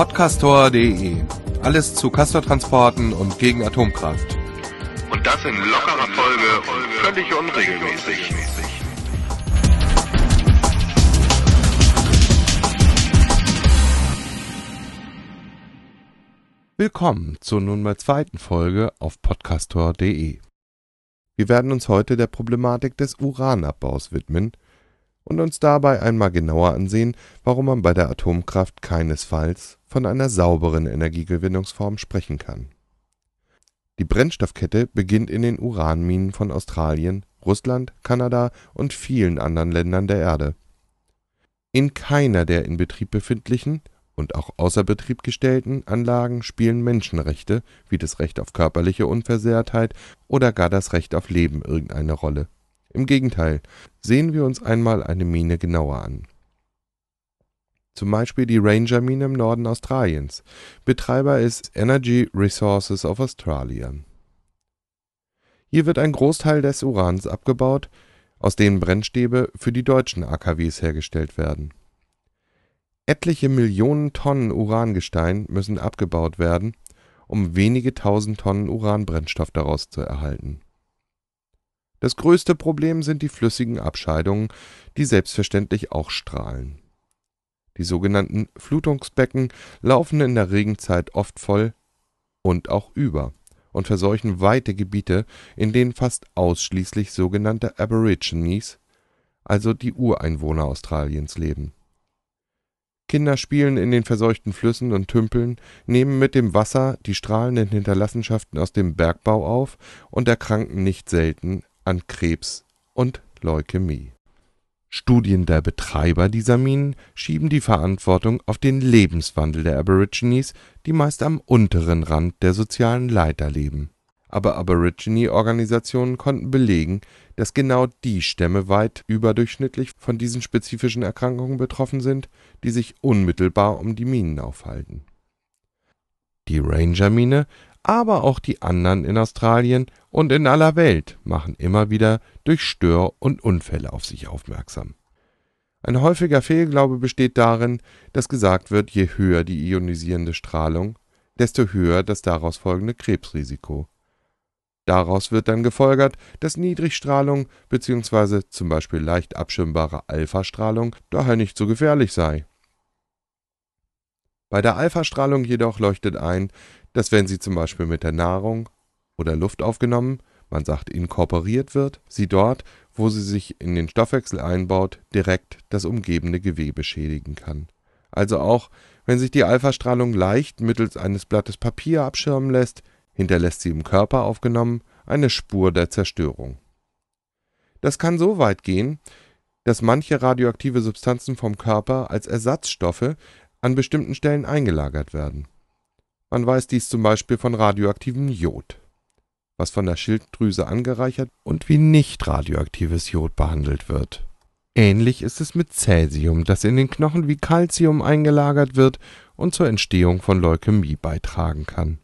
Podcastor.de. Alles zu Castortransporten und gegen Atomkraft. Und das in lockerer Folge und völlig unregelmäßig. Willkommen zur nunmehr zweiten Folge auf Podcastor.de. Wir werden uns heute der Problematik des Uranabbaus widmen und uns dabei einmal genauer ansehen, warum man bei der Atomkraft keinesfalls von einer sauberen Energiegewinnungsform sprechen kann. Die Brennstoffkette beginnt in den Uranminen von Australien, Russland, Kanada und vielen anderen Ländern der Erde. In keiner der in Betrieb befindlichen und auch außer Betrieb gestellten Anlagen spielen Menschenrechte wie das Recht auf körperliche Unversehrtheit oder gar das Recht auf Leben irgendeine Rolle. Im Gegenteil, sehen wir uns einmal eine Mine genauer an. Zum Beispiel die Ranger-Mine im Norden Australiens. Betreiber ist Energy Resources of Australia. Hier wird ein Großteil des Urans abgebaut, aus dem Brennstäbe für die deutschen AKWs hergestellt werden Etliche Millionen Tonnen Urangestein müssen abgebaut werden, um wenige tausend Tonnen Uranbrennstoff daraus zu erhalten. Das größte Problem sind die flüssigen Abscheidungen, die selbstverständlich auch strahlen. Die sogenannten Flutungsbecken laufen in der Regenzeit oft voll und auch über und verseuchen weite Gebiete, in denen fast ausschließlich sogenannte Aborigines, also die Ureinwohner Australiens leben Kinder spielen in den verseuchten Flüssen und Tümpeln, nehmen mit dem Wasser die strahlenden Hinterlassenschaften aus dem Bergbau auf und erkranken nicht selten an Krebs und Leukämie. Studien der Betreiber dieser Minen schieben die Verantwortung auf den Lebenswandel der Aborigines, die meist am unteren Rand der sozialen Leiter leben aber Aborigine-Organisationen konnten belegen, dass genau die Stämme weit überdurchschnittlich von diesen spezifischen Erkrankungen betroffen sind, die sich unmittelbar um die Minen aufhalten. Die Ranger-Mine, aber auch die anderen in Australien und in aller Welt machen immer wieder durch Stör und Unfälle auf sich aufmerksam. Ein häufiger Fehlglaube besteht darin, dass gesagt wird, je höher die ionisierende Strahlung, desto höher das daraus folgende Krebsrisiko Daraus wird dann gefolgert, dass Niedrigstrahlung bzw. zum Beispiel leicht abschirmbare Alphastrahlung daher nicht so gefährlich sei. Bei der Alphastrahlung jedoch leuchtet ein, dass wenn sie zum Beispiel mit der Nahrung oder Luft aufgenommen, man sagt inkorporiert wird, sie dort, wo sie sich in den Stoffwechsel einbaut, direkt das umgebende Gewebe schädigen kann. Also auch, wenn sich die Alphastrahlung leicht mittels eines Blattes Papier abschirmen lässt, hinterlässt sie im Körper aufgenommen eine Spur der Zerstörung. Das kann so weit gehen, dass manche radioaktive Substanzen vom Körper als Ersatzstoffe an bestimmten Stellen eingelagert werden. Man weiß dies zum Beispiel von radioaktivem Jod, was von der Schilddrüse angereichert und wie nicht radioaktives Jod behandelt wird. Ähnlich ist es mit Cäsium, das in den Knochen wie Calcium eingelagert wird und zur Entstehung von Leukämie beitragen kann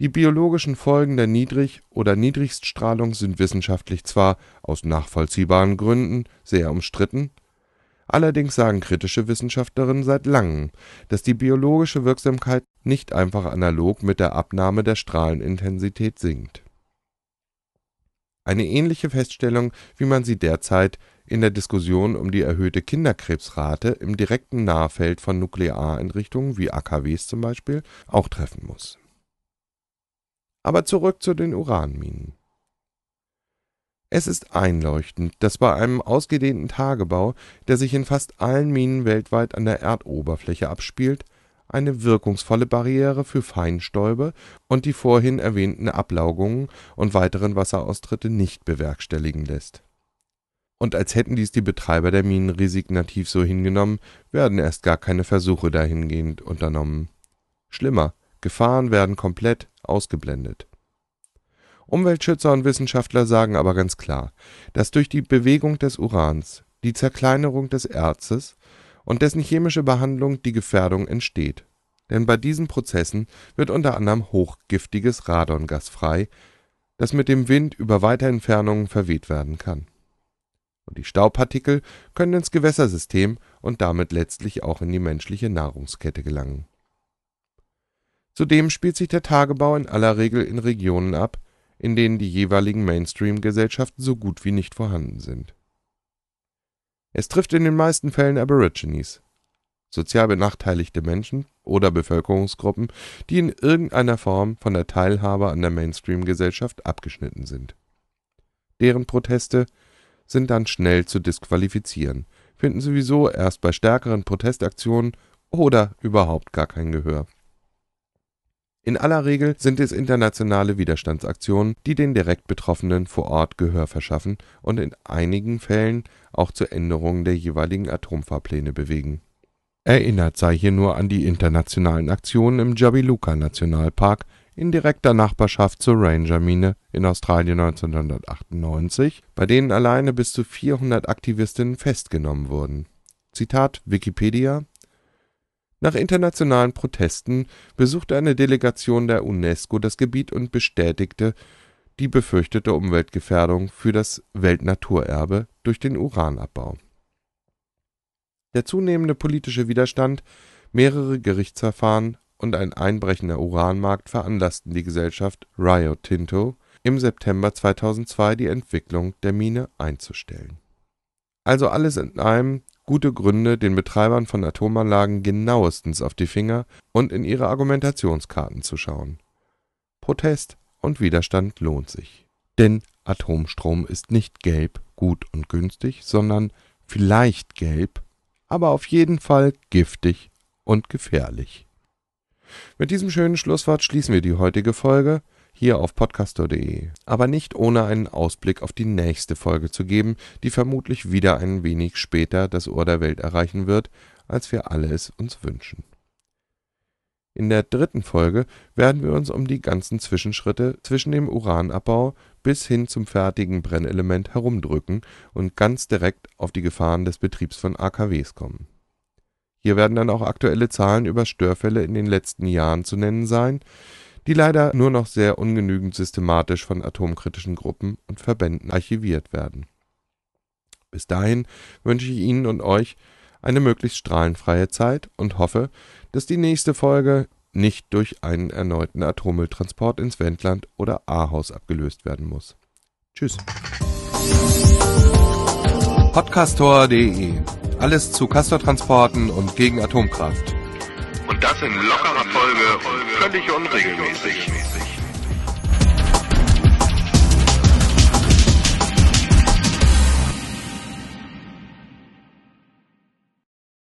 die biologischen Folgen der Niedrig oder Niedrigststrahlung sind wissenschaftlich zwar aus nachvollziehbaren Gründen sehr umstritten, allerdings sagen kritische Wissenschaftlerinnen seit langem, dass die biologische Wirksamkeit nicht einfach analog mit der Abnahme der Strahlenintensität sinkt. Eine ähnliche Feststellung, wie man sie derzeit in der Diskussion um die erhöhte Kinderkrebsrate im direkten Nahfeld von Nukleareinrichtungen wie AKWs zum Beispiel auch treffen muss aber zurück zu den Uranminen. Es ist einleuchtend, dass bei einem ausgedehnten Tagebau, der sich in fast allen Minen weltweit an der Erdoberfläche abspielt, eine wirkungsvolle Barriere für Feinstäube und die vorhin erwähnten Ablaugungen und weiteren Wasseraustritte nicht bewerkstelligen lässt. Und als hätten dies die Betreiber der Minen resignativ so hingenommen, werden erst gar keine Versuche dahingehend unternommen. Schlimmer, Gefahren werden komplett ausgeblendet. Umweltschützer und Wissenschaftler sagen aber ganz klar, dass durch die Bewegung des Urans, die Zerkleinerung des Erzes und dessen chemische Behandlung die Gefährdung entsteht. Denn bei diesen Prozessen wird unter anderem hochgiftiges Radongas frei, das mit dem Wind über weite Entfernungen verweht werden kann. Und die Staubpartikel können ins Gewässersystem und damit letztlich auch in die menschliche Nahrungskette gelangen Zudem spielt sich der Tagebau in aller Regel in Regionen ab, in denen die jeweiligen Mainstream-Gesellschaften so gut wie nicht vorhanden sind. Es trifft in den meisten Fällen Aborigines, sozial benachteiligte Menschen oder Bevölkerungsgruppen, die in irgendeiner Form von der Teilhabe an der Mainstream-Gesellschaft abgeschnitten sind. Deren Proteste sind dann schnell zu disqualifizieren, finden sowieso erst bei stärkeren Protestaktionen oder überhaupt gar kein Gehör. In aller Regel sind es internationale Widerstandsaktionen, die den direkt Betroffenen vor Ort Gehör verschaffen und in einigen Fällen auch zur Änderung der jeweiligen Atomfahrpläne bewegen. Erinnert sei hier nur an die internationalen Aktionen im Jabiluka-Nationalpark in direkter Nachbarschaft zur Ranger-Mine in Australien 1998, bei denen alleine bis zu 400 Aktivistinnen festgenommen wurden. Zitat Wikipedia Nach internationalen Protesten besuchte eine Delegation der UNESCO das Gebiet und bestätigte die befürchtete Umweltgefährdung für das Weltnaturerbe durch den Uranabbau. Der zunehmende politische Widerstand, mehrere Gerichtsverfahren und ein einbrechender Uranmarkt veranlassten die Gesellschaft Rio Tinto im September 2002 die Entwicklung der Mine einzustellen. Also alles in allem gute Gründe, den Betreibern von Atomanlagen genauestens auf die Finger und in ihre Argumentationskarten zu schauen. Protest und Widerstand lohnt sich. Denn Atomstrom ist nicht gelb, gut und günstig, sondern vielleicht gelb, aber auf jeden Fall giftig und gefährlich. Mit diesem schönen Schlusswort schließen wir die heutige Folge hier auf podcastor.de, aber nicht ohne einen Ausblick auf die nächste Folge zu geben, die vermutlich wieder ein wenig später das Ohr der Welt erreichen wird, als wir alle es uns wünschen. In der dritten Folge werden wir uns um die ganzen Zwischenschritte zwischen dem Uranabbau bis hin zum fertigen Brennelement herumdrücken und ganz direkt auf die Gefahren des Betriebs von AKWs kommen hier werden dann auch aktuelle Zahlen über Störfälle in den letzten Jahren zu nennen sein, die leider nur noch sehr ungenügend systematisch von atomkritischen Gruppen und Verbänden archiviert werden. Bis dahin wünsche ich Ihnen und euch eine möglichst strahlenfreie Zeit und hoffe, dass die nächste Folge nicht durch einen erneuten Atommülltransport ins Wendland oder Ahaus abgelöst werden muss. Tschüss. Podcastor.de alles zu Castortransporten und gegen Atomkraft. Und das in lockerer Folge und völlig unregelmäßig.